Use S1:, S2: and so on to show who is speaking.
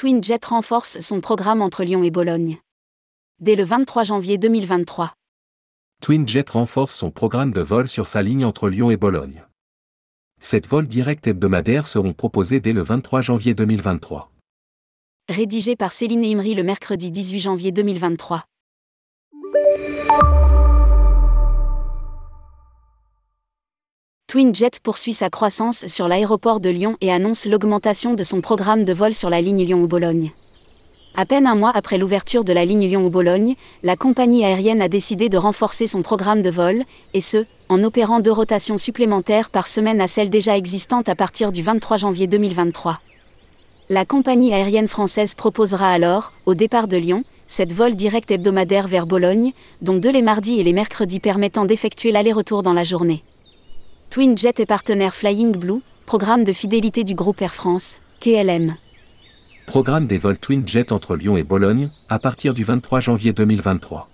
S1: TwinJet renforce son programme entre Lyon et Bologne. Dès le 23 janvier 2023.
S2: TwinJet renforce son programme de vol sur sa ligne entre Lyon et Bologne. Sept vols directs hebdomadaires seront proposés dès le 23 janvier 2023.
S1: Rédigé par Céline Imri le mercredi 18 janvier 2023. TwinJet poursuit sa croissance sur l'aéroport de Lyon et annonce l'augmentation de son programme de vol sur la ligne Lyon-Bologne. À peine un mois après l'ouverture de la ligne Lyon-Bologne, la compagnie aérienne a décidé de renforcer son programme de vol, et ce, en opérant deux rotations supplémentaires par semaine à celles déjà existantes à partir du 23 janvier 2023. La compagnie aérienne française proposera alors, au départ de Lyon, sept vols directs hebdomadaires vers Bologne, dont deux les mardis et les mercredis permettant d'effectuer l'aller-retour dans la journée. TwinJet est partenaire Flying Blue, programme de fidélité du groupe Air France, KLM.
S2: Programme des vols TwinJet entre Lyon et Bologne, à partir du 23 janvier 2023.